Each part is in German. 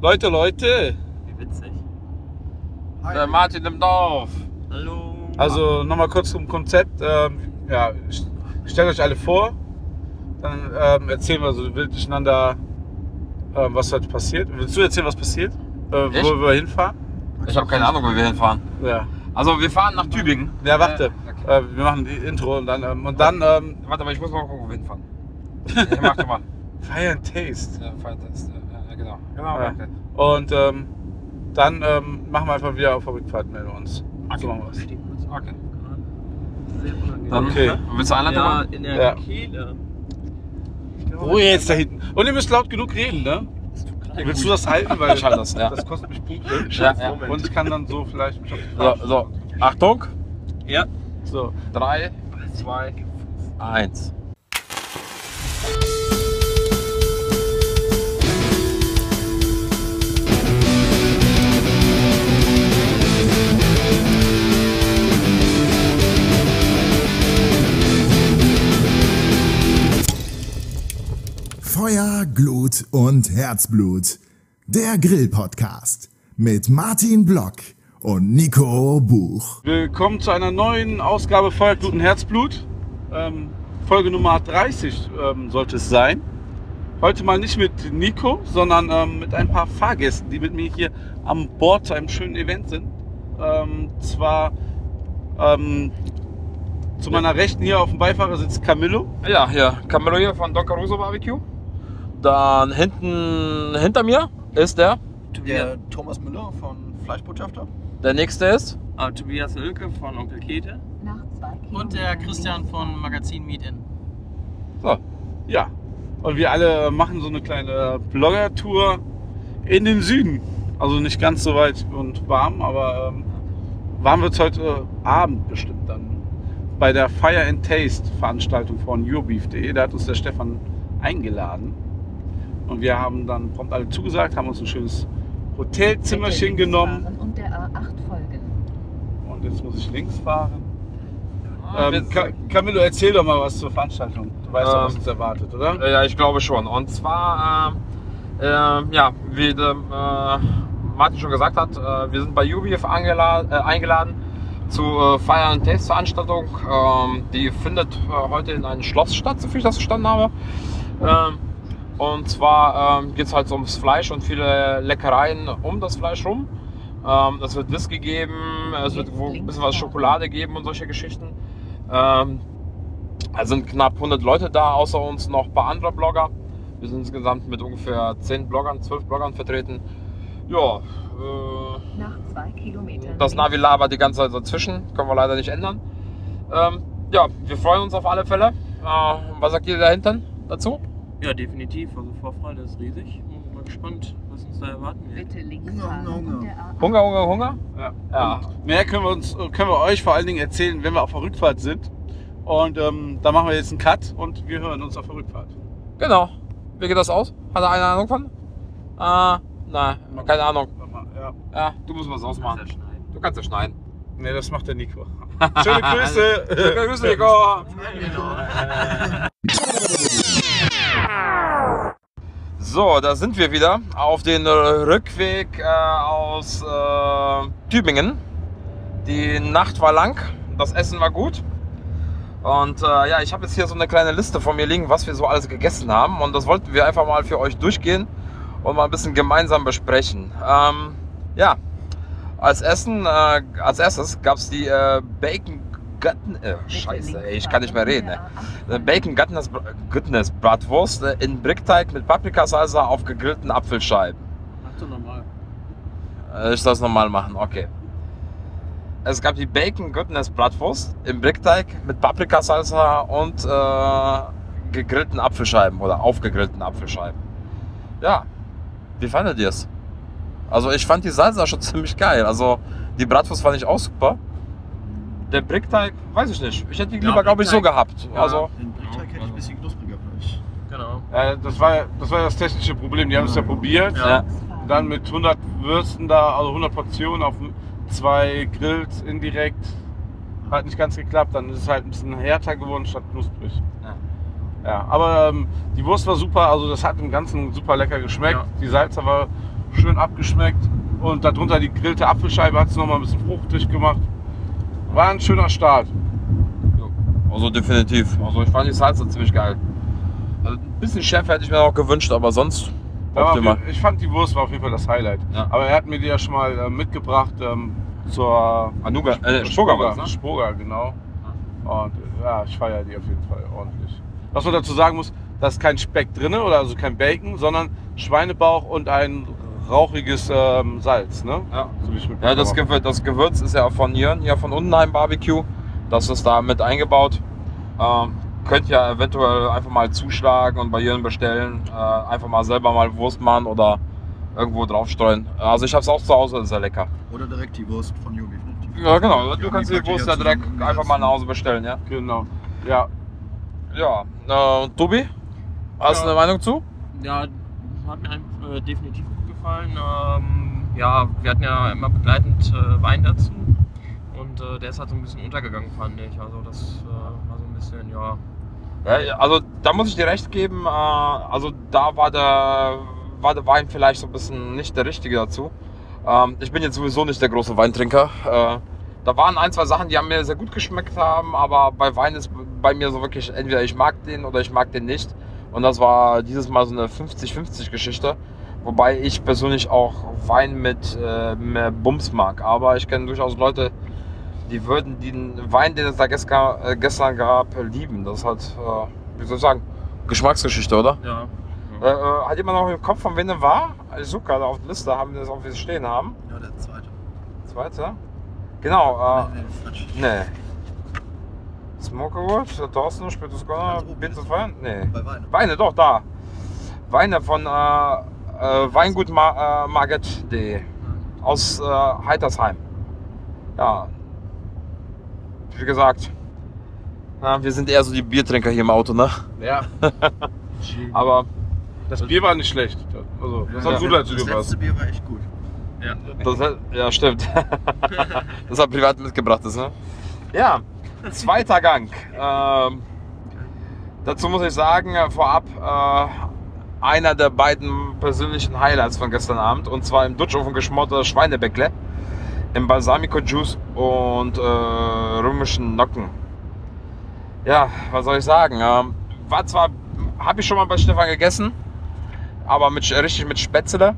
Leute, Leute. Wie witzig. Der Martin im Dorf. Hallo. Also nochmal kurz zum Konzept. Ähm, ja, st- stellt euch alle vor. Dann ähm, erzählen wir so wild durcheinander, ähm, was heute passiert. Willst du erzählen, was passiert? Äh, Ich? wo wir hinfahren? Ich habe keine Ahnung, wo wir hinfahren. Ja. Also wir fahren nach Tübingen. Ja, warte. Äh, okay. Äh, wir machen die Intro und dann, ähm, und dann ähm, Warte mal, ich muss mal gucken, wo wir hinfahren. Ja, mach doch mal. Fire and Taste. Ja, Feiertest. Ja, ja, genau. Genau, Ja. Und ähm, dann ähm, machen wir einfach wieder auf der Rückfahrt, melden wir uns. Okay. So machen. Steht kurz Okay. Dann Okay. willst du Einleitung Ja, in der Ja. Kehle. Ruhe Oh, jetzt da hinten. Und ihr müsst laut genug reden, ne? Willst du das halten? Weil Ich halte das, ja. das kostet mich Punkte. Ja, ja. Und ich kann dann so vielleicht mich auf die So, so. Achtung. Ja. So. Drei, zwei, eins. Glut und Herzblut. Der Grill-Podcast mit Martin Block und Nico Buch. Willkommen zu einer neuen Ausgabe Feuerglut und Herzblut. Ähm, Folge Nummer 30 ähm, sollte es sein. Heute mal nicht mit Nico, sondern ähm, mit ein paar Fahrgästen, die mit mir hier an Bord zu einem schönen Event sind. Ähm, zwar ähm, zu meiner Rechten hier auf dem Beifahrersitz Camillo. Ja, hier, Camelo hier von Don Caruso Barbecue. Dann hinten, hinter mir ist der. Der Thomas Müller von Fleischbotschafter. Der nächste ist. Ah, Tobias Hülke von Onkel Kete. Nach zwei Und der Christian von Magazin Meet In. So. Ja. Und wir alle machen so eine kleine Blogger-Tour in den Süden. Also nicht ganz so weit und warm, aber ähm, warm wird es heute Abend bestimmt dann. Bei der Fire and Taste Veranstaltung von yourbeef.de. Da hat uns der Stefan eingeladen. Und wir haben dann prompt alle zugesagt, haben uns ein schönes Hotelzimmerchen genommen. Und der A8 folgen. Und jetzt muss ich links fahren. Ah, Ähm, Ka Camillo, erzähl doch mal was zur Veranstaltung. Du weißt doch, was Ähm, uns erwartet, oder? Äh, Ja, ich glaube schon. Und zwar, äh, äh, ja, wie der, äh, Martin schon gesagt hat, äh, wir sind bei UBF äh, eingeladen zur äh, Fire and Taste Veranstaltung. Ähm, die findet äh, heute in einem Schloss statt, so viel ich das verstanden habe. Und zwar ähm, geht es halt ums Fleisch und viele Leckereien um das Fleisch rum. Ähm, es wird Whisky geben, es wird ein bisschen was. Schokolade geben und solche Geschichten. Ähm, es sind knapp 100 Leute da, außer uns noch ein paar andere Blogger. Wir sind insgesamt mit ungefähr 10 Bloggern, 12 Bloggern vertreten. Ja, äh, Nach zwei Kilometern. das Navi labert die ganze Zeit dazwischen, können wir leider nicht ändern. Ähm, ja, wir freuen uns auf alle Fälle. Äh, was sagt ihr da hinten dazu? Ja, definitiv. Also Vorfreude ist riesig. Bin mal gespannt, was uns da erwarten wird. Bitte links Hunger, fahren. Hunger, Hunger. der A8 Hunger, Hunger, Hunger? Ja. Ja. Mehr können wir, uns, können wir euch vor allen Dingen erzählen, wenn wir auf der Rückfahrt sind. Und ähm, da machen wir jetzt einen Cut und wir hören uns auf der Rückfahrt. Genau. Wie geht das aus? Hat er eine Ahnung von? Ah, nein, keine Ahnung. Ja. Ja, du musst was ausmachen. Du kannst ja schneiden. Nee, das macht der Nico. Schöne Grüße. Schöne Grüße, Nico. So, da sind wir wieder auf den Rückweg äh, aus äh, Tübingen. Die Nacht war lang, das Essen war gut. Und äh, ja, ich habe jetzt hier so eine kleine Liste vor mir liegen, was wir so alles gegessen haben. Und das wollten wir einfach mal für euch durchgehen und mal ein bisschen gemeinsam besprechen. Ähm, ja, als Essen, äh, als erstes gab es die äh, Bacon Gotten, äh, Scheiße, ey, ich kann nicht mehr reden. Ey. A8 folgen. Bacon Goodness, Goodness Bratwurst äh, in Brickteig mit Paprikasalsa auf gegrillten Apfelscheiben. Mach doch nochmal. Äh, Ich soll es nochmal machen, okay. Es gab die Bacon Goodness Bratwurst im Brickteig mit Paprikasalsa und äh, gegrillten Apfelscheiben oder aufgegrillten Apfelscheiben. Ja, wie fandet ihr es? Also ich fand die Salsa schon ziemlich geil. Also die Bratwurst fand ich auch super. Der Brickteig, weiß ich nicht. Ich hätte die Ja, lieber, glaube ich, so gehabt. Also Den Brickteig hätte ich ein bisschen knuspriger vielleicht. Genau. Äh, das, war, das war das technische Problem. Die haben es ja probiert. Ja. Dann mit 100 Würsten da, also 100 Portionen auf zwei Grills indirekt. Hat nicht ganz geklappt. Dann ist es halt ein bisschen härter geworden statt knusprig. Ja. Ja, aber ähm, die Wurst war super. Also das hat im Ganzen super lecker geschmeckt. Ja. Die Salsa war schön abgeschmeckt. Und darunter die gegrillte Apfelscheibe hat es nochmal ein bisschen fruchtig gemacht. War ein schöner Start. Also definitiv. Also ich fand die Salsa ziemlich geil. Also ein bisschen Schärfe hätte ich mir auch gewünscht, aber sonst Ja, optimal. ich fand die Wurst war auf jeden Fall das Highlight. Ja. Aber er hat mir die ja schon mal äh, mitgebracht ähm, zur Anuga, äh, Spoga das, ne? Spoga, genau. Und ja, ich feiere die auf jeden Fall ordentlich. Was man dazu sagen muss, da ist kein Speck drin oder also kein Bacon, sondern Schweinebauch und ein rauchiges ähm, Salz, ne? Ja. So wie ich Ja, das, Gewürz, das Gewürz ist ja von hier von Undenheim Barbecue. Das ist da mit eingebaut. Ähm, könnt ihr eventuell einfach mal zuschlagen und bei Jörn bestellen. Äh, einfach mal selber mal Wurst machen oder irgendwo draufstreuen. Also ich habe es auch zu Hause, ist sehr lecker. Oder direkt die Wurst von Jubi. Die- Ja genau, du haben kannst die Wurst ja direkt einfach mal nach. Hause bestellen, ja? Genau. Ja, Ja, äh, Tobi, hast du Ja. eine Meinung zu? Ja, hat mir äh, definitiv gut gefallen. Ähm, ja, wir hatten ja immer begleitend äh, Wein dazu. Und äh, der ist halt so ein bisschen untergegangen, fand ich. Also das äh, war so ein bisschen, ja. Ja, also da muss ich dir recht geben. Äh, also da war der, war der Wein vielleicht so ein bisschen nicht der richtige dazu. Ähm, ich bin jetzt sowieso nicht der große Weintrinker. Äh, da waren ein, zwei Sachen, die haben mir sehr gut geschmeckt haben, aber bei Wein ist bei mir so wirklich entweder ich mag den oder ich mag den nicht. Und das war dieses Mal so eine 50-50 Geschichte. Wobei ich persönlich auch Wein mit äh, mehr Bums mag. Aber ich kenne durchaus Leute, die würden den Wein, den es da gestern, äh, gestern gab, lieben. Das ist halt, äh, wie soll ich sagen, Geschmacksgeschichte, oder? Ja. Äh, äh, hat jemand noch im Kopf, von wem der war? Ich suche gerade auf der Liste, haben wir das auf wie stehen haben. Ja, der zweite. Zweite. Genau, Nee, nee, äh, nee. Smokerwood, Thorsten, Spätes oben. Bittes Wein? Nee. Bei Wein. Weine, doch, da. Weine von äh, äh, Weingut Ma äh, Marget.de aus äh, Heitersheim. Ja. Wie gesagt, ja, wir sind eher so die Biertrinker hier im Auto, ne? ja. Aber Das Bier war nicht schlecht. Also, das hat Ja. gut dazu Das gepasst. letzte Bier war echt gut. Ja. das hat, ja, stimmt. das hat privat mitgebracht, ist, ne? Ja, zweiter Gang. Ähm, dazu muss ich sagen, äh, vorab äh, einer der beiden persönlichen Highlights von gestern Abend und zwar im Dutchofen geschmorte Schweinebäckle im Balsamico Juice und äh, römischen Nocken. Ja, was soll ich sagen? Ähm, war zwar, habe ich schon mal bei Stefan gegessen, aber mit, richtig mit Spätzle.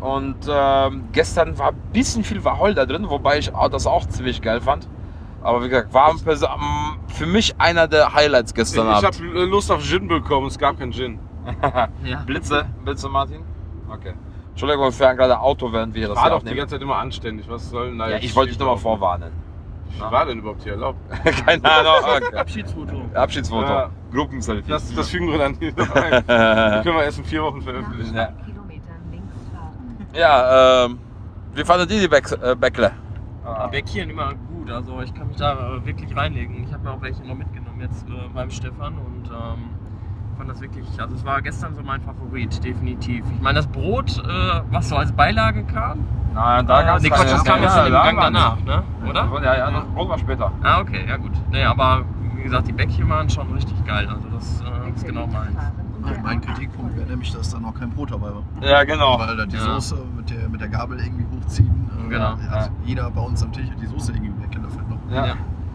Und ähm, gestern war ein bisschen viel Wacholder drin, wobei ich das auch ziemlich geil fand. Aber wie gesagt, war ähm, für mich einer der Highlights Ich gestern habe Abend. Lust auf Gin bekommen, es gab keinen Gin. ja. Blitze, Blitze Martin? Okay. Entschuldigung, wir fahren gerade Auto, während wir hier das War doch die aufnehmen. ganze Zeit immer anständig. Was soll denn da Ja, ich wollte dich nochmal vorwarnen. Wie war denn überhaupt hier erlaubt? Keine Ahnung. Okay. Abschiedsfoto. Abschiedsfoto. Ja. Gruppenselfie. Das, das fügen wir dann hier. Die können wir erst in vier Wochen veröffentlichen. Ja. Ja, ähm, wie fandet ihr die Bäck äh, Bäckle? Die Bäckchen immer gut, also ich kann mich da wirklich reinlegen. Ich habe mir auch welche noch mitgenommen jetzt äh, beim Stefan und ähm, fand das wirklich, also es war gestern so mein Favorit, definitiv. Ich meine, das Brot, äh, was so als Beilage kam, Nein, da äh, gab's nee, Quatsch, das kam jetzt Ja, im da Gang danach, ne? oder? Ja, ja, das Brot war später. Ah, okay, ja gut. Nee, aber wie gesagt, die Bäckchen waren schon richtig geil, also das äh, ist genau meins. Mein, mein Kritikpunkt wäre nämlich, dass da noch kein Brot dabei war. Ja, genau. Weil da die Ja. Soße mit der, mit der Gabel irgendwie hochziehen. äh, Genau, Hat ja. jeder bei uns am Tisch die Soße irgendwie weggelöffelt noch. Ja. Ja.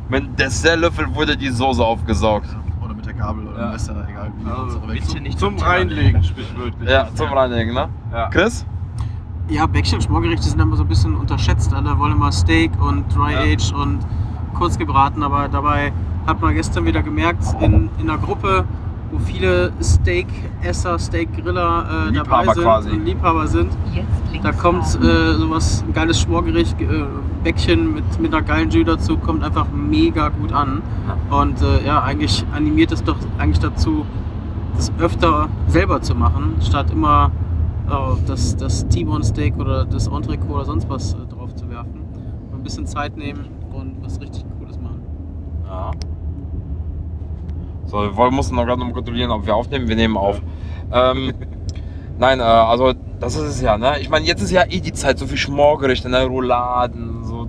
Mit Dessertlöffel wurde die Soße aufgesaugt. Ja. Oder mit der Gabel oder Ja. Messer, egal Also, Bitte nicht Zum Reinlegen, sprichwörtlich. Ja, zum Reinigen, ne? Ja. Chris? Ja, Bäckchen und Schmorgerichte sind immer so ein bisschen unterschätzt. Alle wollen immer Steak und Dry Ja. Age und kurz gebraten, aber dabei hat man gestern wieder gemerkt, in, in einer Gruppe, wo viele Steak-Esser, Steak-Griller äh, dabei sind quasi. und Liebhaber sind, da kommt äh, sowas, ein geiles Schmorgericht, äh, Bäckchen mit, mit einer geilen Jus dazu, kommt einfach mega gut an. Und äh, ja, eigentlich animiert es doch eigentlich dazu, das öfter selber zu machen, statt immer äh, das, das T-Bone Steak oder das Entrecot oder sonst was äh, drauf zu werfen. Ein bisschen Zeit nehmen und was richtig Cooles machen. Ja. So, wir mussten noch gerade kontrollieren, ob wir aufnehmen. Wir nehmen auf. Ähm, nein, äh, also das ist es ja, ne? Ich meine, jetzt ist ja eh die Zeit, so viel Schmorgerichte, ne? Rouladen, so,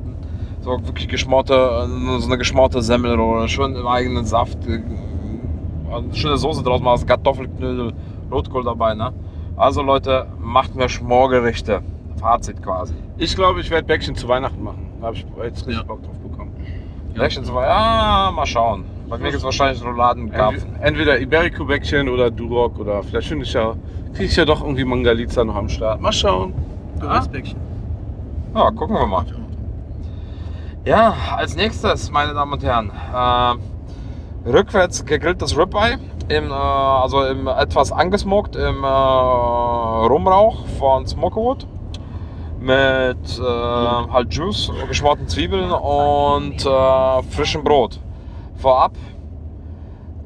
so wirklich geschmorte, äh, so eine geschmorte Semmelrolle, schön im eigenen Saft, äh, eine schöne Soße draus machen, Kartoffelknödel, Rotkohl dabei, ne? Also Leute, macht mir Schmorgerichte. Fazit quasi. Ich glaube, ich werde Bäckchen zu Weihnachten machen. Da habe ich jetzt richtig Ja. Bock drauf bekommen. Rechen so Ja, mal schauen. Bei mir gibt es wahrscheinlich Rouladen. Entweder, entweder Iberico-Bäckchen oder Duroc oder vielleicht finde ich ja, kriege ich ja doch irgendwie Mangalitza noch am Start. Mal schauen. Du Ah. Bäckchen. Ja, gucken wir mal. Ja, als nächstes, meine Damen und Herren, äh, rückwärts gegrilltes Ribeye, im, äh, also im etwas angesmoked im äh, Rumrauch von Smokewood mit äh, halt Juice, geschmorten Zwiebeln und äh, frischem Brot. Vorab,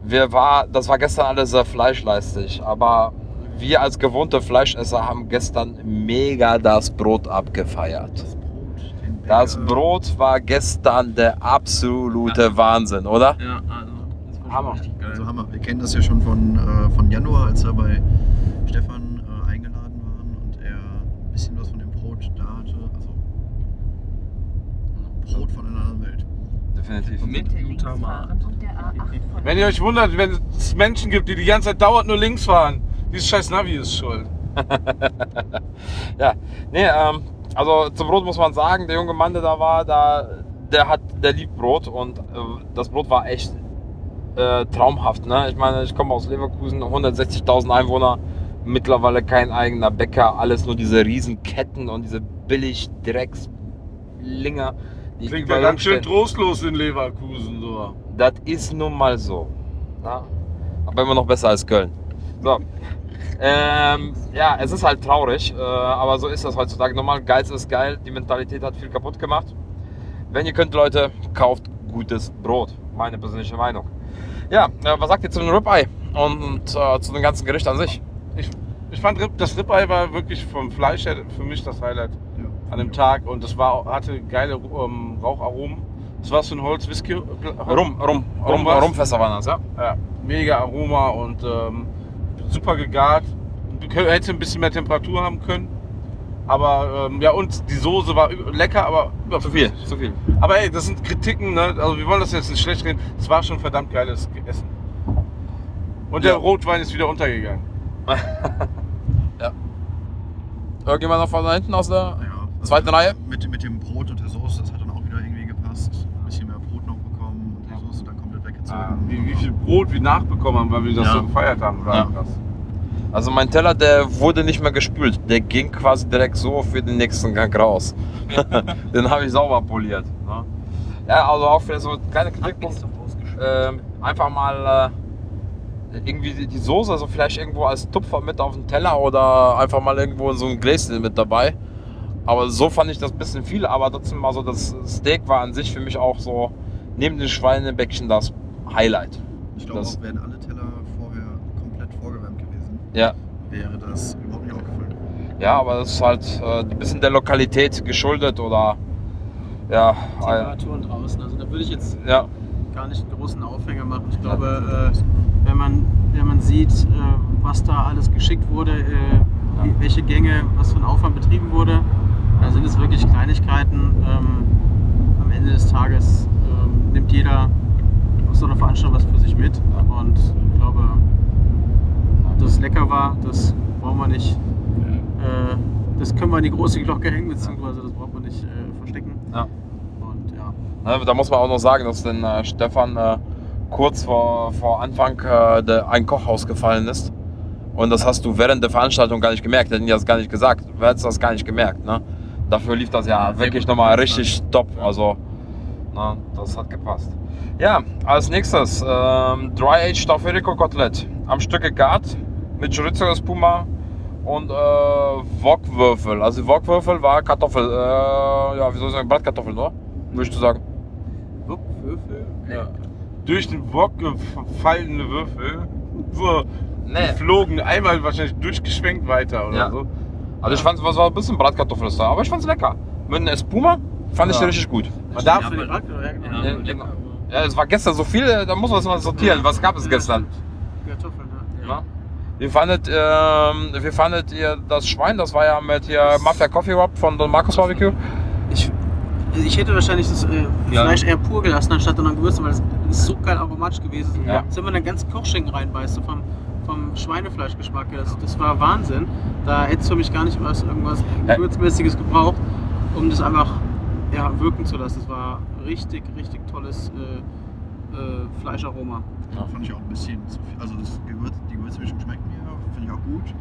wir war, das war gestern alles sehr fleischleistig, aber wir als gewohnte Fleischesser haben gestern mega das Brot abgefeiert. Das Brot, Brot war gestern der absolute Wahnsinn, oder? Ja, also, das war Hammer. richtig geil. Also Hammer. Wir kennen das ja schon von, äh, von Januar, als wir bei Stefan äh, eingeladen waren und er ein bisschen was von dem Brot da hatte. Also Brot von einer anderen Welt. Definitiv. Mit Bitte links Glutamat. fahren und der A8 folgen. Wenn ihr euch wundert, wenn es Menschen gibt, die die ganze Zeit dauernd nur links fahren, dieses scheiß Navi ist schuld. Ja, nee, ähm, also zum Brot muss man sagen, der junge Mann, der da war, da, der hat, der liebt Brot und äh, das Brot war echt äh, traumhaft. Ne? Ich meine, ich komme aus Leverkusen, 160.000 Einwohner, mittlerweile kein eigener Bäcker, alles nur diese Riesenketten und diese billig Dreckslinger. Die Klingt ja ganz schön trostlos in Leverkusen. So. Das ist nun mal so. Ja? Aber immer noch besser als Köln. So. Ähm, ja, es ist halt traurig, äh, aber so ist das heutzutage. Normal, Geiz ist geil. Die Mentalität hat viel kaputt gemacht. Wenn ihr könnt, Leute, kauft gutes Brot. Meine persönliche Meinung. Ja, äh, was sagt ihr zu dem Ribeye und äh, zu dem ganzen Gericht an sich? Ich, ich fand das Ribeye war wirklich vom Fleisch her für mich das Highlight Ja. An dem Tag und das war, hatte geile ähm, Raucharomen. Das war so ein Holz Whisky. Rum, rum, rum, Rum was? Rumfässer waren das, ja? Ja, mega Aroma und ähm, super gegart. Du hättest ein bisschen mehr Temperatur haben können. Aber ähm, ja, und die Soße war lecker, aber Zu viel, zu viel. Aber ey, das sind Kritiken, ne? Also wir wollen das jetzt nicht schlecht reden. Es war schon verdammt geiles Essen. Und der Ja. Rotwein ist wieder untergegangen. Irgendjemand noch von da hinten aus der Also zweiten Reihe? Mit, mit dem Brot und der Soße, das hat dann auch wieder irgendwie gepasst. Ein bisschen mehr Brot noch bekommen und die Soße dann komplett weggezogen. Ah, wie, wie viel Brot wir nachbekommen haben, weil wir das Ja. so gefeiert haben. War Ja. krass. Also mein Teller, der wurde nicht mehr gespült. Der ging quasi direkt so für den nächsten Gang raus. den habe ich sauber poliert. Ne? Ja, also auch für so kleine Kritikpunkte. Ähm, einfach mal äh, irgendwie die, die Soße, also vielleicht irgendwo als Tupfer mit auf den Teller oder einfach mal irgendwo in so ein Gläschen mit dabei. Aber so fand ich das ein bisschen viel, aber trotzdem, also das Steak war an sich für mich auch so neben den Schweinebäckchen das Highlight. Ich glaube das- auch, wären alle Teller vorher komplett vorgewärmt gewesen, Ja. wäre das überhaupt nicht aufgefallen. Ja, aber das ist halt äh, ein bisschen der Lokalität geschuldet oder ja, äh, Temperaturen draußen. Also da würde ich jetzt ja, gar nicht einen großen Aufhänger machen. Ich glaube, äh, wenn, man, wenn man sieht, äh, was da alles geschickt wurde, äh, wie, welche Gänge, was für ein Aufwand betrieben wurde, da sind es wirklich Kleinigkeiten. Ähm, am Ende des Tages ähm, nimmt jeder aus so einer Veranstaltung was für sich mit. Und ich glaube, dass es lecker war, das brauchen wir nicht. Äh, das können wir in die große Glocke hängen, beziehungsweise das braucht man nicht äh, verstecken. Ja. Und ja. Da muss man auch noch sagen, dass denn äh, Stefan äh, kurz vor, vor Anfang äh, ein Kochhaus gefallen ist. Und das hast du während der Veranstaltung gar nicht gemerkt. Hätten die das gar nicht gesagt. Du hättest das gar nicht gemerkt. Ne? Dafür lief das ja, Ja, wirklich nochmal richtig top. Also, na, das hat gepasst. Ja, als nächstes ähm, Dry Aged Taferico Kotelett. Am Stück gegart mit Chorizo Espuma und äh, Wok-Würfel. Also Wok-Würfel war Kartoffel, äh, ja, wie soll ich sagen, Bratkartoffeln, oder? Würdest du sagen? Würfel? Ja. Durch den Wok gefallene Würfel. So, Nee. Flogen einmal wahrscheinlich durchgeschwenkt weiter oder Ja. so. Also ich fand es war ein bisschen Bratkartoffel ist da, aber ich fand es lecker. Mit einem Espuma fand ich Ja. den richtig gut. Man darf Ja, genau. Ja, genau. Ja, es war gestern so viel, da muss man es mal sortieren. Was gab es gestern? Kartoffeln, ja. Ja. Wie fandet, ähm, wie fandet ihr das Schwein? Das war ja mit hier Mafia Coffee Wrap von Don Marcos Barbecue. Ich, ich hätte wahrscheinlich das äh, Ja. Fleisch eher pur gelassen, anstatt dann Gewürze, weil es ist so geil aromatisch gewesen. Ja. So, wenn man dann ganz Kochschinken reinbeißt, so vom, vom Schweinefleischgeschmack. Das, das war Wahnsinn. Da hätte es für mich gar nicht was irgendwas Ja. Gewürzmäßiges gebraucht, um das einfach ja, wirken zu lassen. Das war richtig, richtig tolles äh, äh, Fleischaroma. Fand ich auch ein bisschen zu viel. Also das Gewürz, die Gewürzmischung schmeckt mir, finde ich auch gut.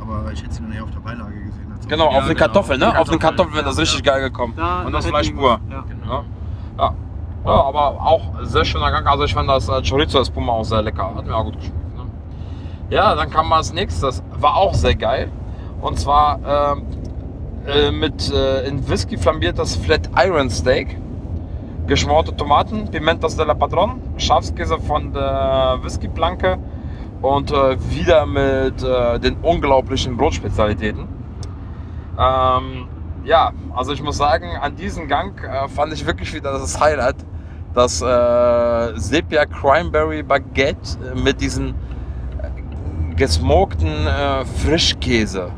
Aber ich hätte sie dann eher auf der Beilage gesehen. als auf- Genau, Ja, auf den genau. Kartoffeln, ne? Auf den Kartoffeln, wäre das ja, richtig ja. geil gekommen. Da, Und da das Fleisch pur. Ja. Genau. Ja. Ja, aber auch sehr schöner Gang. Also ich fand das äh, Chorizo Espuma auch sehr lecker. Hat mir auch gut geschmeckt. Ja, dann kam mal als nächstes. War auch sehr geil. Und zwar ähm, äh, mit äh, in Whisky flambiertes Flat Iron Steak. Geschmorte Tomaten, Pimentas de la Patron, Schafskäse von der Whiskyplanke und äh, wieder mit äh, den unglaublichen Brotspezialitäten. Ähm, ja, also ich muss sagen, an diesem Gang äh, fand ich wirklich wieder das Highlight. Das äh, Sepia Cranberry Baguette mit diesen gesmokten äh, Frischkäse.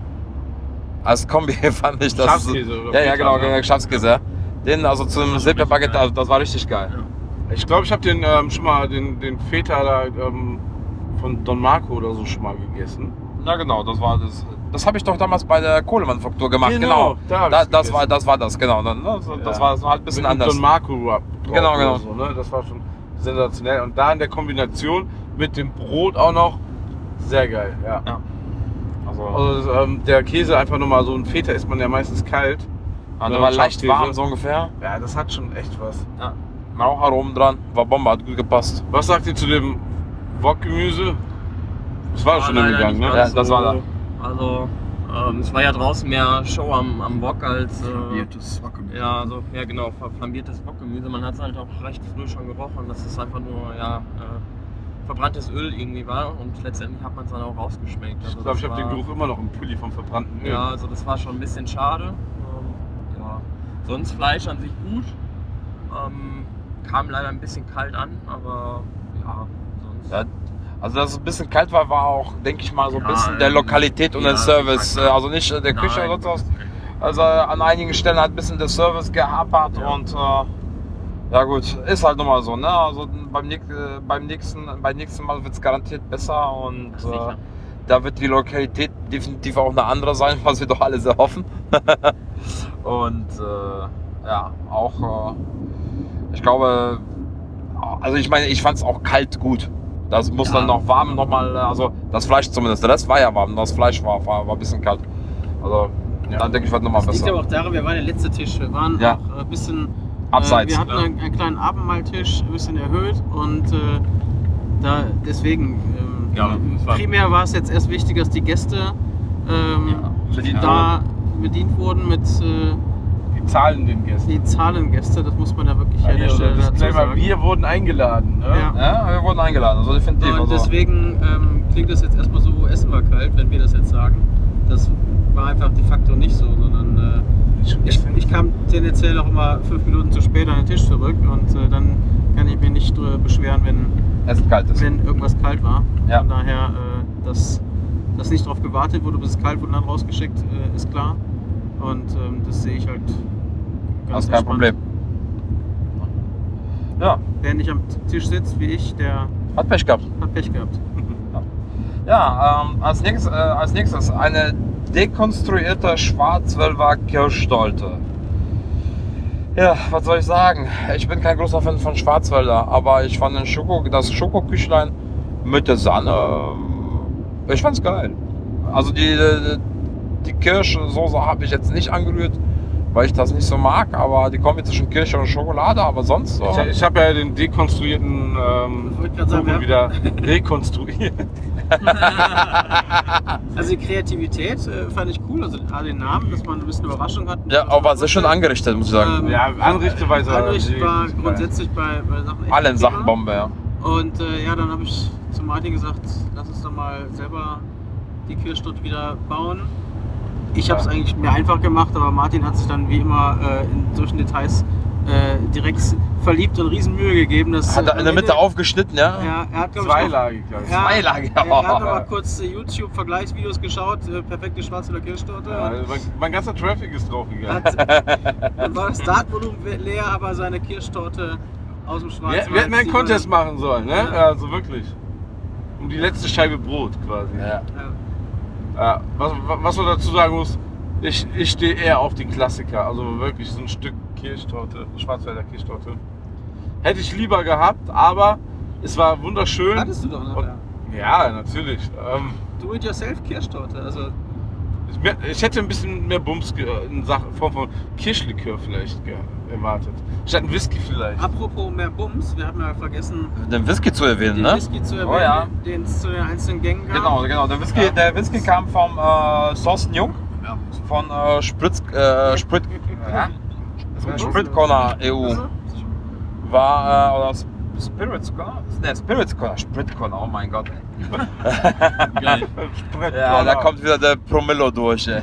Als Kombi fand ich das. Schafskäse oder Ja, ja, genau, ne? genau, Schafskäse. ja. Den, also zum war Sepia richtig Baguette, geil. also das war richtig geil. Ich glaube, ich habe den ähm, schon mal den, den Feta da ähm, von Don Marco oder so schon mal gegessen. Na genau, das war das. Das habe ich doch damals bei der Kohlemanufaktur gemacht. Genau, Genau. da Da, das, war, gegessen. das war das, genau. Das, das, Ja. war, war halt ein bisschen Mit anders. Don Marco Rub. Genau, genau. So, ne? Das war schon sensationell. Und da in der Kombination mit dem Brot auch noch sehr geil. Ja. Also, Also ähm, der Käse einfach nochmal so ein Feta isst man ja meistens kalt. also ja, war leicht warm so ungefähr. Ja, das hat schon echt was. Ja. Raucharomen dran, war Bombe, hat gut gepasst. Was sagt ihr zu dem Wokgemüse? Das war War schon leider gegangen, ne? Ja, ganz das so- war da. Also, ähm, es war ja draußen mehr Show am, am Wok als. Äh, Flambiertes Wokgemüse. ja, also, ja, genau, flambiertes Wokgemüse. Man hat es halt auch recht früh schon gerochen, dass es einfach nur, ja. Äh, verbranntes Öl irgendwie war und letztendlich hat man es dann auch rausgeschmeckt. Also Ich glaube, ich habe den Geruch immer noch im Pulli vom verbrannten Öl. Ja, also das war schon ein bisschen schade. Ähm, ja. Sonst Fleisch an sich gut. Ähm, kam leider ein bisschen kalt an, aber ja, sonst. Ja, also dass es ein bisschen kalt war, war auch, denke ich mal, so ein Ja, bisschen der Lokalität und ja, der Service. Also nicht äh, der Küche oder sonst was. Also an einigen Stellen hat ein bisschen der Service gehapert und äh, ja gut, ist halt nun mal so. Ne? Also beim, äh, beim, nächsten, beim nächsten Mal wird es garantiert besser und äh, da wird die Lokalität definitiv auch eine andere sein, was wir doch alle sehr hoffen. und äh, ja, auch, äh, ich glaube, also ich meine, ich fand es auch kalt gut. Das muss Ja. dann noch warm nochmal, also das Fleisch zumindest, Rest war ja warm, das Fleisch war, war, war ein bisschen kalt. Also Ja. dann denke ich, wird nochmal Das liegt besser. aber auch daran, wir waren der letzte Tisch. Wir waren Ja. auch ein bisschen. Abseits, Äh, wir hatten ja. einen, einen kleinen Abendmahltisch, ein bisschen erhöht und äh, da deswegen. Ähm, Ja, war- primär war es jetzt erst wichtig, dass die Gäste ähm, bedient da bedient wurden mit äh, Die zahlen den Gästen. die Zahlengäste. Das muss man da wirklich an der Stelle dazu Disclaimer, sagen. wir wurden eingeladen. Ne? Ja. Ja, wir wurden eingeladen, also definitiv. Und Also, deswegen ähm, klingt das jetzt erstmal so, Essen war kalt, wenn wir das jetzt sagen. Das war einfach de facto nicht so, sondern äh, ich, ich kam tendenziell auch immer fünf Minuten zu spät an den Tisch zurück und äh, dann kann ich mich nicht beschweren, wenn, wenn irgendwas kalt war. Ja. Von daher, äh, dass, dass nicht darauf gewartet wurde, bis es kalt wurde und dann rausgeschickt, äh, ist klar. Und ähm, das sehe ich halt ganz Das ist kein. Problem. Ja, Wer nicht am Tisch sitzt wie ich, der hat Pech gehabt. hat Pech gehabt. Ja, ähm, als, nächstes, äh, als nächstes eine dekonstruierte Schwarzwälder Kirschstolte. Ja, was soll ich sagen? Ich bin kein großer Fan von Schwarzwälder, aber ich fand den Schoko, das Schokoküchlein mit der Sahne, ähm, ich fand's geil. Also die, die Kirschsoße habe ich jetzt nicht angerührt, weil ich das nicht so mag, aber die Kombi zwischen Kirsche und Schokolade, aber sonst so. Ich, ich habe ja den dekonstruierten ähm, Ich wollte gerade sagen, wieder rekonstruiert. Also die Kreativität äh, fand ich cool, also A, den Namen, dass man ein bisschen Überraschung hat. Ja, aber war sehr schön angerichtet, muss ich sagen. Ähm, Ja, Anrichteweise. Anricht war richtig geil. grundsätzlich bei, bei Sachen echt Allen. Sachen Bombe, ja. Und äh, ja, dann habe ich zu Martin gesagt, lass uns doch mal selber die Kirschstadt wieder bauen. Ich habe es eigentlich mir einfach gemacht, aber Martin hat sich dann wie immer äh, in solchen Details äh, direkt verliebt und riesen Mühe gegeben. Dass, Hat äh, er in der Mitte Ende- aufgeschnitten, ja? Ja, er hat, Zweilagig, glaube ich. Ja, Zweilagig, Er, er hat noch ja. mal kurz äh, YouTube-Vergleichsvideos geschaut, äh, perfekte Schwarzwälder Kirschtorte. Ja, mein, mein ganzer Traffic ist draufgegangen. dann war das Startvolumen leer, aber seine Kirschtorte aus dem Wir, Schwarzwald. wir hätten einen Contest machen sollen, ne? Ja. Also wirklich. um die letzte Scheibe Brot quasi. Ja. Ja, was, was man dazu sagen muss, ich, ich stehe eher auf den Klassiker. Also wirklich so ein Stück Kirschtorte, Schwarzwälder Kirschtorte. Hätte ich lieber gehabt, aber es war wunderschön. Hattest du doch noch, Und- ja. Ja, natürlich. Ähm, Do it yourself Kirschtorte. Also ich, ich hätte ein bisschen mehr Bums in Sache, Form von Kirschlikör vielleicht erwartet. Statt ein Whisky vielleicht. apropos mehr Bums, wir haben ja vergessen, Den Whisky zu erwähnen, den ne? Whisky zu erwähnen, Oh ja. den es zu den einzelnen Gängen gab. Genau, genau. Der Whisky, der Whisky kam vom äh, Thorsten Jung Ja. von äh, Spritz, äh, Sprit, ja? Spritcorner EU. War, äh, oder Sp- Spirits Corner? Ne, Spirits Corner, Sprit Corner, oh mein Gott. ey. Geil. Ja, da kommt wieder der Promillo durch, ey.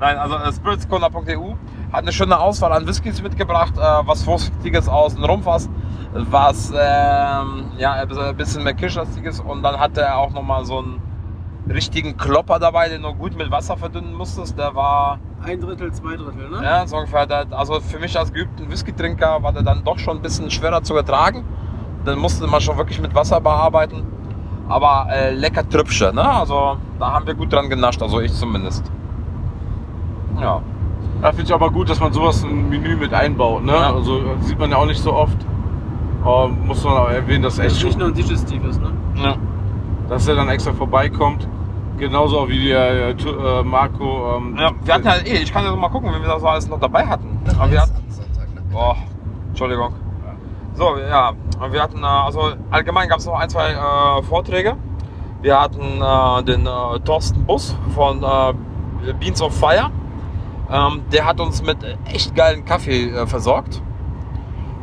Nein, also äh, spiritscorner.eu hat eine schöne Auswahl an Whiskys mitgebracht, äh, was Vorsichtiges aus dem Rumpfass, was ähm, ja, ein bisschen mehr Kirschlastiges und dann hatte er auch nochmal so einen richtigen Klopper dabei, den du gut mit Wasser verdünnen musstest. Der war ein Drittel, zwei Drittel, ne? ja, so ungefähr, der, also für mich als geübten Whisky-Trinker war der dann doch schon ein bisschen schwerer zu ertragen. Den musste man schon wirklich mit Wasser bearbeiten. Aber äh, lecker Trübsche, ne? Also da haben wir gut dran genascht, also ich zumindest. Ja. Da finde ich aber gut, dass man sowas in ein Menü mit einbaut. Ne? Ja. Also das sieht man ja auch nicht so oft. Ähm, muss man aber erwähnen, dass Das echt ist nicht nur ein Digestiv ist, ne? ja. Dass er dann extra vorbeikommt. Genauso auch wie der äh, äh, Marco. Ähm, ja wir hatten halt eh, ich kann ja mal gucken, wenn wir das alles noch dabei hatten. Aber wir hatten, Sonntag, ne? Boah, Entschuldigung. So, ja, wir hatten, äh, also allgemein gab es noch ein, zwei äh, Vorträge. Wir hatten äh, den äh, Thorsten Bus von äh, Beans of Fire. Ähm, der hat uns mit echt geilen Kaffee äh, versorgt.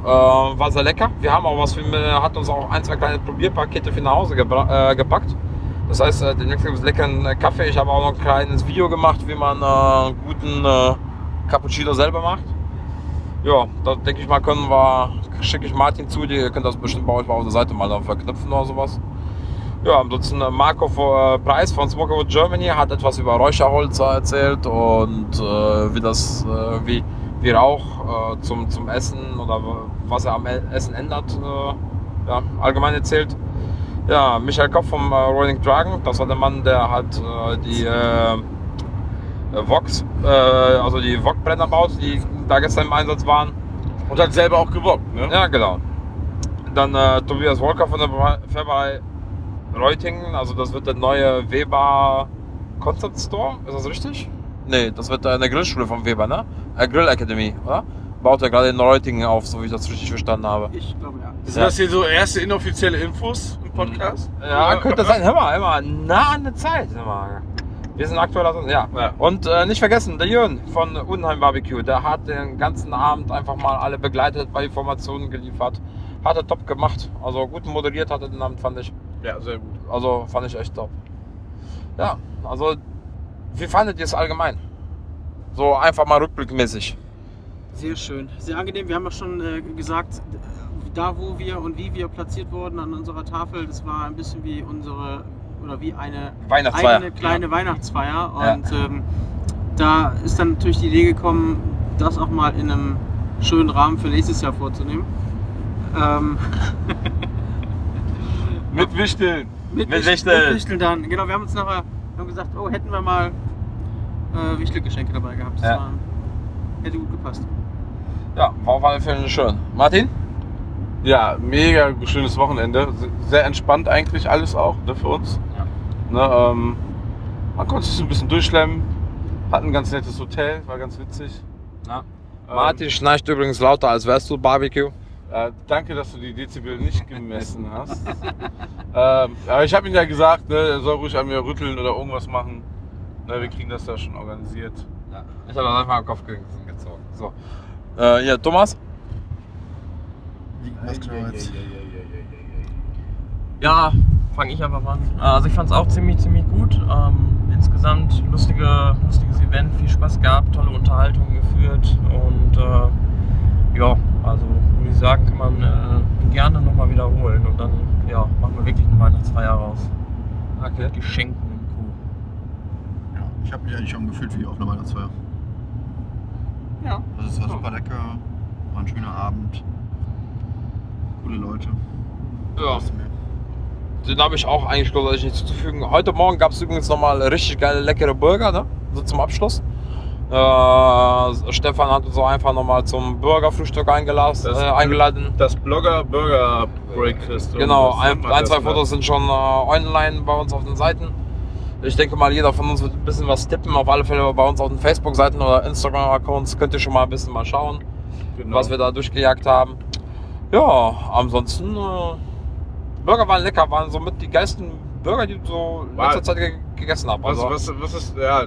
Äh, war sehr lecker. Wir haben auch was für, er hat uns auch ein, zwei kleine Probierpakete für nach Hause äh, gepackt. Das heißt, äh, den gibt es leckeren äh, Kaffee. Ich habe auch noch ein kleines Video gemacht, wie man äh, guten äh, Cappuccino selber macht. Ja, da denke ich mal, können wir, schicke ich Martin zu, die ihr könnt das bestimmt bei euch mal auf der Seite mal verknüpfen oder sowas. Ja, ansonsten äh, Marco äh, Preis von Smokerwood Germany hat etwas über Räucherholz erzählt und äh, wie das, äh, wie, wie Rauch äh, zum, zum Essen oder was er am E- Essen ändert, äh, ja, allgemein erzählt. Ja, Michael Kopf vom äh, Rolling Dragon, das war der Mann, der hat äh, die äh, Vox, äh, also die Wok-Brenner baut, die da gestern im Einsatz waren. und hat selber auch gewockt. Ne? Ja, genau. Dann Tobias Wolker von der Färberei Reutingen, also das wird der neue Weber Concept Store, ist das richtig? Nee, das wird eine Grillschule von Weber, ne? Äh, Grill Academy, oder? Baut er gerade in Reutingen auf, so wie ich das richtig verstanden habe. Ich glaube ja. Sind das hier so erste inoffizielle Infos im Podcast? Ja, könnte sein. Hör mal, hör mal, nah an der Zeit. Hör mal. Wir sind aktuell, also, ja. Ja. Und äh, nicht vergessen, der Jürgen von Unheim Barbecue, der hat den ganzen Abend einfach mal alle begleitet, bei Informationen geliefert. Hat er top gemacht. Also gut moderiert hat er den Abend, fand ich. Ja, sehr gut. Also fand ich echt top. Ja, also wie fandet ihr es allgemein? So einfach mal rückblickmäßig. Sehr schön, sehr angenehm. Wir haben ja schon äh, gesagt, da wo wir und wie wir platziert wurden an unserer Tafel, das war ein bisschen wie unsere oder wie eine Weihnachtsfeier. eigene kleine Weihnachtsfeier. Ja. Und ähm, da ist dann natürlich die Idee gekommen, das auch mal in einem schönen Rahmen für nächstes Jahr vorzunehmen. Ähm, Mit Wichteln. mit, Mit Wicht- Wichteln. mit Wichteln dann. Genau, wir haben uns nachher haben gesagt, oh, hätten wir mal äh, Wichtelgeschenke dabei gehabt. Das Ja. war, hätte gut gepasst. Ja, war auf alle Fälle schön. Martin? Ja, mega schönes Wochenende. Sehr entspannt eigentlich alles auch ne, für uns. Ne, ähm, man konnte sich ein bisschen durchschlemmen. Hat ein ganz nettes Hotel, war ganz witzig. Ja. Ähm, Martin schnarcht übrigens lauter, als wärst du Barbecue. Äh, danke, dass du die Dezibel nicht gemessen hast. ähm, aber ich habe ihm ja gesagt, ne, er soll ruhig an mir rütteln oder irgendwas machen. Ne, wir kriegen das da schon organisiert. Ja. Ich habe das einfach am Kopf ge- gezogen. So. Äh, ja, Thomas? Was genau jetzt? Ja, fange ich einfach mal an. Also ich fand es auch ziemlich, ziemlich gut. Ähm, insgesamt lustige, lustiges Event, viel Spaß gehabt, tolle Unterhaltung geführt und äh, ja, also ich sagen, kann man äh, gerne nochmal wiederholen und dann ja, machen wir wirklich eine Weihnachtsfeier raus. Okay. Mit Geschenken und Co. Ja, ich habe mich eigentlich schon gefühlt wie auf einer Weihnachtsfeier. Ja. Also es war super lecker, war ein schöner Abend. Coole Leute. Ja. Den habe ich auch eigentlich großartig nicht zuzufügen. Heute Morgen gab es übrigens nochmal richtig geile, leckere Burger, ne? so zum Abschluss. Äh, Stefan hat uns auch einfach nochmal zum Burgerfrühstück eingeladen. Das- Äh, eingeladen. Das Blogger Burger Breakfast. Genau, Was ein, ein zwei ne? Fotos sind schon äh, online bei uns auf den Seiten. Ich denke mal, jeder von uns wird ein bisschen was tippen. Auf alle Fälle bei uns auf den Facebook-Seiten oder Instagram-Accounts könnt ihr schon mal ein bisschen mal schauen, Genau. was wir da durchgejagt haben. Ja, ansonsten, äh, Burger waren lecker, waren somit die geilsten Burger, die ich so in letzter Zeit ge gegessen habe. was, Also, was, was ist, ja,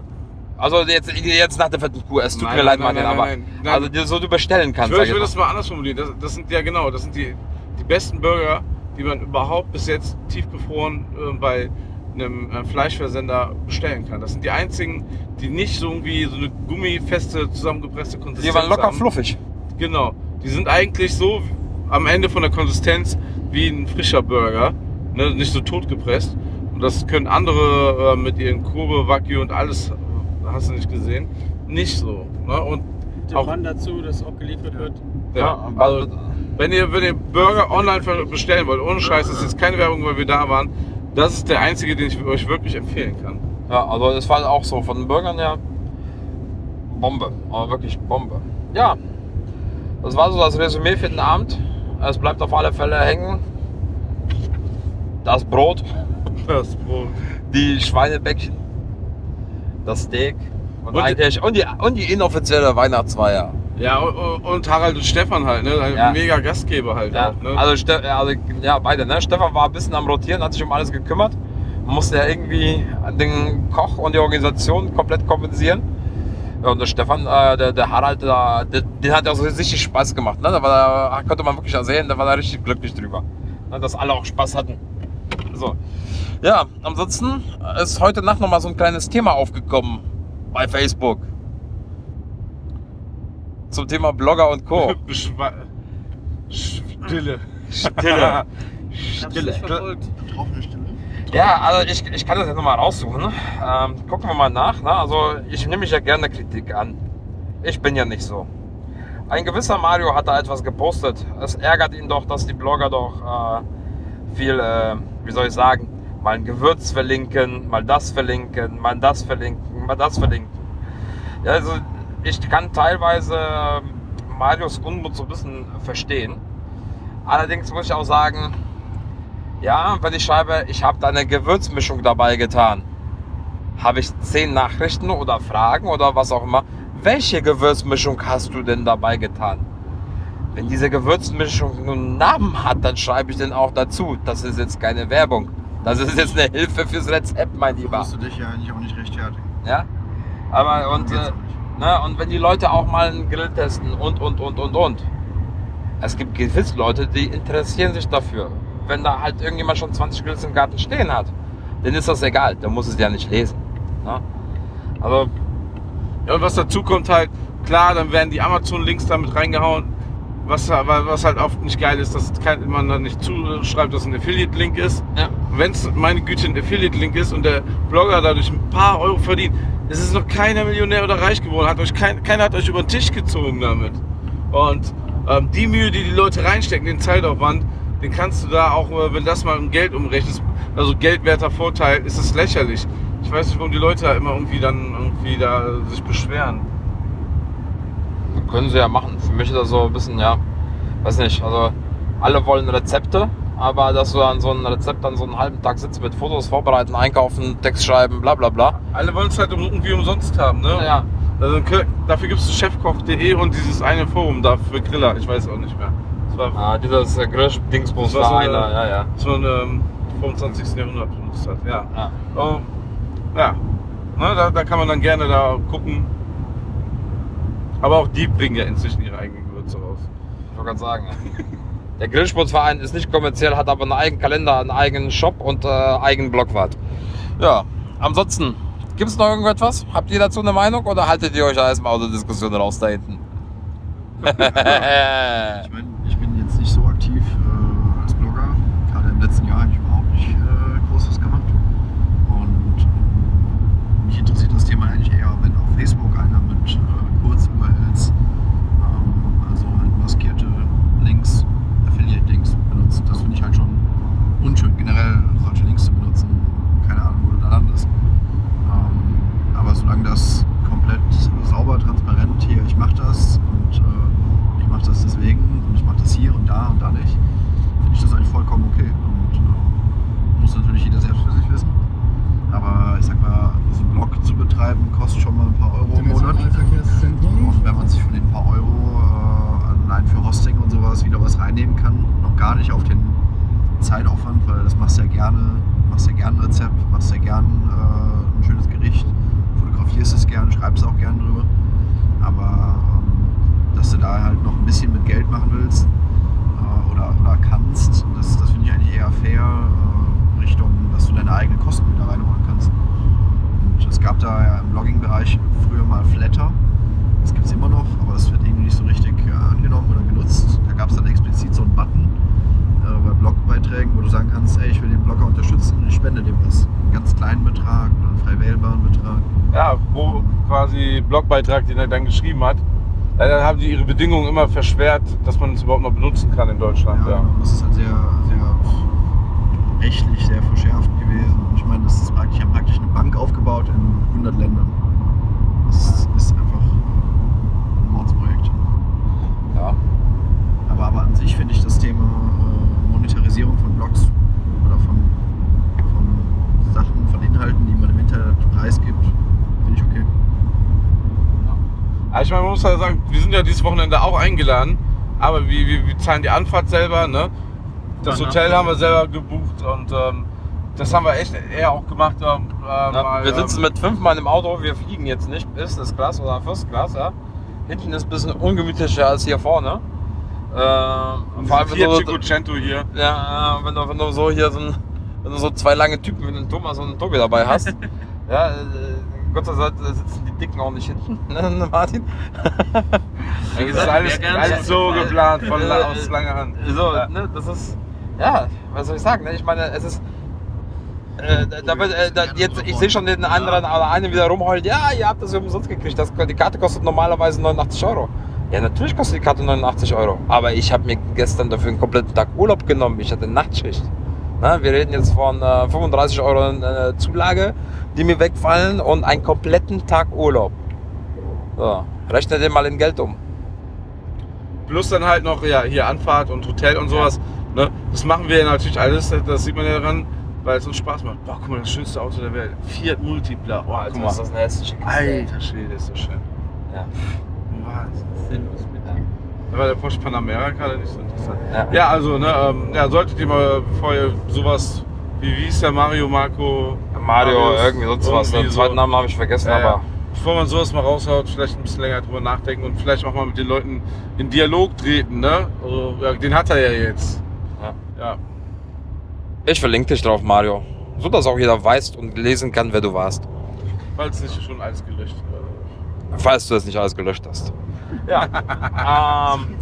also jetzt, jetzt nach der Kuh, es tut Nein, mir leid, nein, Martin, nein, aber nein, nein. also so du bestellen ich kannst. würde, sag ich würde das mal anders formulieren. Das, das sind ja genau, das sind die, die besten Burger, die man überhaupt bis jetzt tiefgefroren äh, bei einem äh, Fleischversender bestellen kann. Das sind die einzigen, die nicht so irgendwie so eine gummifeste, zusammengepresste Konsistenz Die waren locker haben. fluffig. Genau. Die sind eigentlich so am Ende von der Konsistenz wie ein frischer Burger. Ne? Nicht so totgepresst. Und das können andere äh, mit ihren Kurve, Wagyu und alles, hast du nicht gesehen, nicht so. Ne? Und Der Auch- Mann dazu, das auch geliefert wird. ja, also, wenn ihr, wenn ihr Burger online bestellen wollt, ohne Scheiß, das ist jetzt keine Werbung, weil wir da waren, das ist der einzige, den ich euch wirklich empfehlen kann. Ja, also das war auch so von den Burgern her Bombe, aber wirklich Bombe. Ja, das war so das Resümee für den Abend. Es bleibt auf alle Fälle hängen. Das Brot, Das Brot. die Schweinebäckchen, das Steak und, Und- eigentlich und die, und die inoffizielle Weihnachtsfeier. Ja, und, Harald und Stefan halt, ne? Ein Ja. mega Gastgeber halt Ja, auch, ne? also, also ja, beide. Ne? Stefan war ein bisschen am Rotieren, hat sich um alles gekümmert. Musste ja irgendwie den Koch und die Organisation komplett kompensieren. Und der Stefan, äh, der, der Harald, der, den hat ja so richtig Spaß gemacht. Ne? Da, war, da konnte man wirklich sehen, der war da richtig glücklich drüber. Ne? Dass alle auch Spaß hatten. So. Ja, ansonsten ist heute Nacht nochmal so ein kleines Thema aufgekommen bei Facebook. Zum Thema Blogger und Co. Beschwa- Stille. Stille. Stille. Betroffene Stille. Ja, also ich, ich kann das jetzt nochmal raussuchen. Ähm, gucken wir mal nach. Ne? Also ich nehme mich ja gerne Kritik an. Ich bin ja nicht so. Ein gewisser Mario hat da etwas gepostet. Es ärgert ihn doch, dass die Blogger doch äh, viel, äh, wie soll ich sagen, mal ein Gewürz verlinken, mal das verlinken, mal das verlinken, mal das verlinken. Ja, also ich kann teilweise äh, Marios Unmut so ein bisschen verstehen. Allerdings muss ich auch sagen, ja, wenn ich schreibe, ich habe da eine Gewürzmischung dabei getan, habe ich zehn Nachrichten oder Fragen oder was auch immer. Welche Gewürzmischung hast du denn dabei getan? Wenn diese Gewürzmischung einen Namen hat, dann schreibe ich den auch dazu. Das ist jetzt keine Werbung. Das ist jetzt eine Hilfe fürs Rezept, mein Lieber. musst du dich ja eigentlich auch nicht rechtfertigen. Ja? Aber und, äh, ne, und wenn die Leute auch mal einen Grill testen und, und, und, und, und. Es gibt gewisse Leute, die interessieren sich dafür. Wenn da halt irgendjemand schon 20 Grills im Garten stehen hat, dann ist das egal. Dann muss es ja nicht lesen. Ne? Also, Ja, und was dazu kommt halt, klar, dann werden die Amazon-Links damit reingehauen. Was, was halt oft nicht geil ist, dass man dann nicht zuschreibt, dass es ein Affiliate-Link ist. Ja. Wenn es meine Güte ein Affiliate-Link ist und der Blogger dadurch ein paar Euro verdient, es ist noch keiner Millionär oder reich geworden. Hat euch kein, keiner hat euch über den Tisch gezogen damit. Und ähm, die Mühe, die die Leute reinstecken, den Zeitaufwand, den kannst du da auch, äh, wenn das mal in Geld umrechnest, also geldwerter Vorteil, ist es lächerlich. Ich weiß nicht, warum die Leute immer irgendwie dann irgendwie da sich beschweren. Können sie ja machen. Für mich ist das so ein bisschen, ja, weiß nicht. Also, alle wollen Rezepte, aber dass du an so einem Rezept dann so einen halben Tag sitzt mit Fotos vorbereiten, einkaufen, Text schreiben, bla bla bla. Alle wollen es halt um- irgendwie umsonst haben, ne? Ja, Also, dafür gibt es chefkoch.de und dieses eine Forum da für Griller, ich weiß auch nicht mehr. Das war, Ah, dieses äh, Grill-Dingsbums Das war so eine- einer, ja, ja. das man ähm, 25. Jahrhundert benutzt hat, ja. ja. Oh, ja, ne, da, da kann man dann gerne da gucken. Aber auch die bringen ja inzwischen ihre eigenen Gewürze raus. Ich wollte gerade sagen. Der Grillsportverein ist nicht kommerziell, hat aber einen eigenen Kalender, einen eigenen Shop und äh, eigenen Blockwart. Ja, ansonsten, gibt es noch irgendetwas? Habt ihr dazu eine Meinung oder haltet ihr euch erstmal aus der Diskussion raus da hinten? Ich meine, ich mache das und äh, ich mache das deswegen und ich mache das hier und da und da nicht, finde ich das eigentlich vollkommen okay. Und äh, muss natürlich jeder selbst für sich wissen. Aber ich sag mal, so einen Blog zu betreiben kostet schon mal ein paar Euro im Monat. Und wenn man sich von den paar Euro äh, allein für Hosting und sowas wieder was reinnehmen kann, noch gar nicht auf den Zeitaufwand, weil das machst du ja gerne, machst ja gerne ein Rezept, machst ja gerne äh, machen willst äh, oder, oder kannst, das, das finde ich eigentlich eher fair, äh, Richtung, dass du deine eigenen Kosten wieder reinholen kannst. Und es gab da ja im Blogging-Bereich früher mal Flatter. Das gibt es immer noch, aber das wird irgendwie nicht so richtig äh, angenommen oder genutzt. Da gab es dann explizit so einen Button äh, bei Blogbeiträgen, wo du sagen kannst, ey, ich will den Blogger unterstützen und ich spende dem was. Einen ganz kleinen Betrag oder einen frei wählbaren Betrag. Ja, wo quasi Blogbeitrag, den er dann geschrieben hat. Leider haben die ihre Bedingungen immer verschwert, dass man es überhaupt noch benutzen kann in Deutschland. Ja, Ja. das ist halt sehr, sehr rechtlich sehr verschärft gewesen. Und ich meine, das ist praktisch, die haben praktisch eine Bank aufgebaut in 100 Ländern. Das ist einfach ein Mordsprojekt. Ja. Aber, aber an sich finde ich das Thema äh, Monetarisierung von Blogs oder von, von Sachen, von Inhalten, die man im Internet preisgibt, ich. Aber ich meine, man muss ja sagen, wir sind ja dieses Wochenende auch eingeladen, aber wir, wir, wir zahlen die Anfahrt selber, ne? Das Ja, Hotel na. haben wir selber gebucht und ähm, das haben wir echt eher auch gemacht. Ähm, äh, Ja, mal, wir sitzen ähm, mit fünf Mann im Auto, wir fliegen jetzt nicht Business Class oder First Class, ja. Hinten ist ein bisschen ungemütlicher als hier vorne. Äh, und vor allem, wenn du, Cinquecento hier. ja, äh, wenn, du, wenn du so hier so ein, wenn du so zwei lange Typen wie den Thomas und den Tobi dabei hast. ja, äh, Gott sei Dank sitzen die Dicken auch nicht hinten, ne, Martin? Das gesagt, ist alles, alles so geplant von Äh, aus langer Hand. So, Ja. ne, das ist, ja, was soll ich sagen, ne? Ich meine, es ist, äh, da, wird, äh, da, jetzt, ich sehe schon den anderen oder einen wieder rumheulen, ja, ihr habt das umsonst gekriegt, das, die Karte kostet normalerweise 89 Euro. Ja, natürlich kostet die Karte 89 Euro, aber ich habe mir gestern dafür einen kompletten Tag Urlaub genommen, ich hatte Nachtschicht. Na, wir reden jetzt von äh, 35 Euro äh, Zulage, die mir wegfallen und einen kompletten Tag Urlaub. So, rechne den mal in Geld um. Plus dann halt noch ja, hier Anfahrt und Hotel und sowas. Ne? Das machen wir ja natürlich alles, das sieht man ja daran, weil es uns Spaß macht. Boah, guck mal, das schönste Auto der Welt. Fiat Multipla. Oh, Alter, Guck mal, ist das eine hässliche Kiste. Alter Schwede, ist das schön. Ja. Sinnlos mit Da war der Porsche Panamera gerade nicht so interessant. Ja. Ja, also, ne, ähm, ja, solltet ihr mal, bevor ihr sowas, wie, wie hieß der Mario, Marco? Mario, Marius, irgendwie sonst was. Den irgendwie zweiten so. Namen habe ich vergessen, ja. aber Bevor man sowas mal raushaut, vielleicht ein bisschen länger drüber nachdenken und vielleicht auch mal mit den Leuten in Dialog treten, ne? Also, ja, den hat er ja jetzt. Ja. Ja. ich verlinke dich drauf, Mario. So dass auch jeder weiß und lesen kann, wer du warst. Falls nicht schon alles gelöscht wurde. Falls du das nicht alles gelöscht hast. Ja. ähm,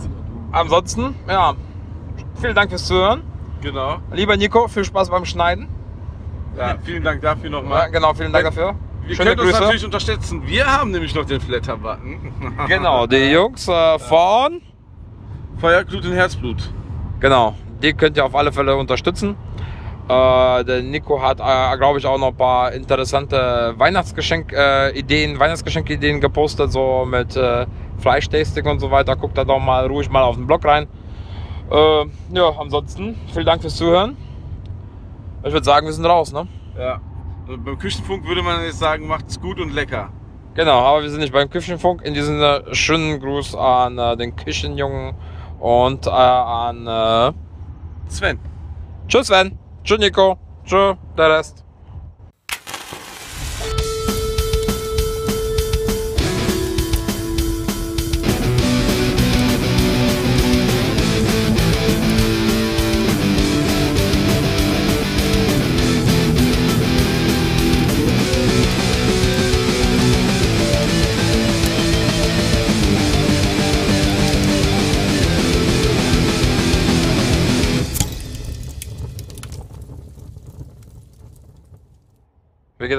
ansonsten, ja. Vielen Dank fürs Zuhören. Genau. Lieber Nico, viel Spaß beim Schneiden. Ja, vielen Dank dafür Ja, nochmal. genau, vielen Dank dafür. Ihr Schöne könnt uns Grüße. natürlich unterstützen. Wir haben nämlich noch den Flatter-Button. Genau, die Jungs äh, von. Feuerglut und Herzblut. Genau, die könnt ihr auf alle Fälle unterstützen. Äh, der Nico hat, äh, glaube ich, auch noch ein paar interessante Weihnachtsgeschenk-Ideen, Weihnachtsgeschenk-Ideen gepostet, so mit äh, Fleischtasting und so weiter. Guckt da doch mal ruhig mal auf den Blog rein. Äh, ja, ansonsten, vielen Dank fürs Zuhören. Ich würde sagen, wir sind raus, ne? Ja. Und beim Küchenfunk würde man jetzt sagen, macht's gut und lecker. Genau, aber wir sind nicht beim Küchenfunk. In diesem Sinne, schönen Gruß an äh, den Küchenjungen und äh, an. Äh, Sven. Tschüss, Sven. Tschüss, Nico. Tschüss, der Rest.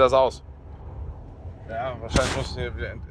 Das aus? Ja, wahrscheinlich muss ich wieder ent-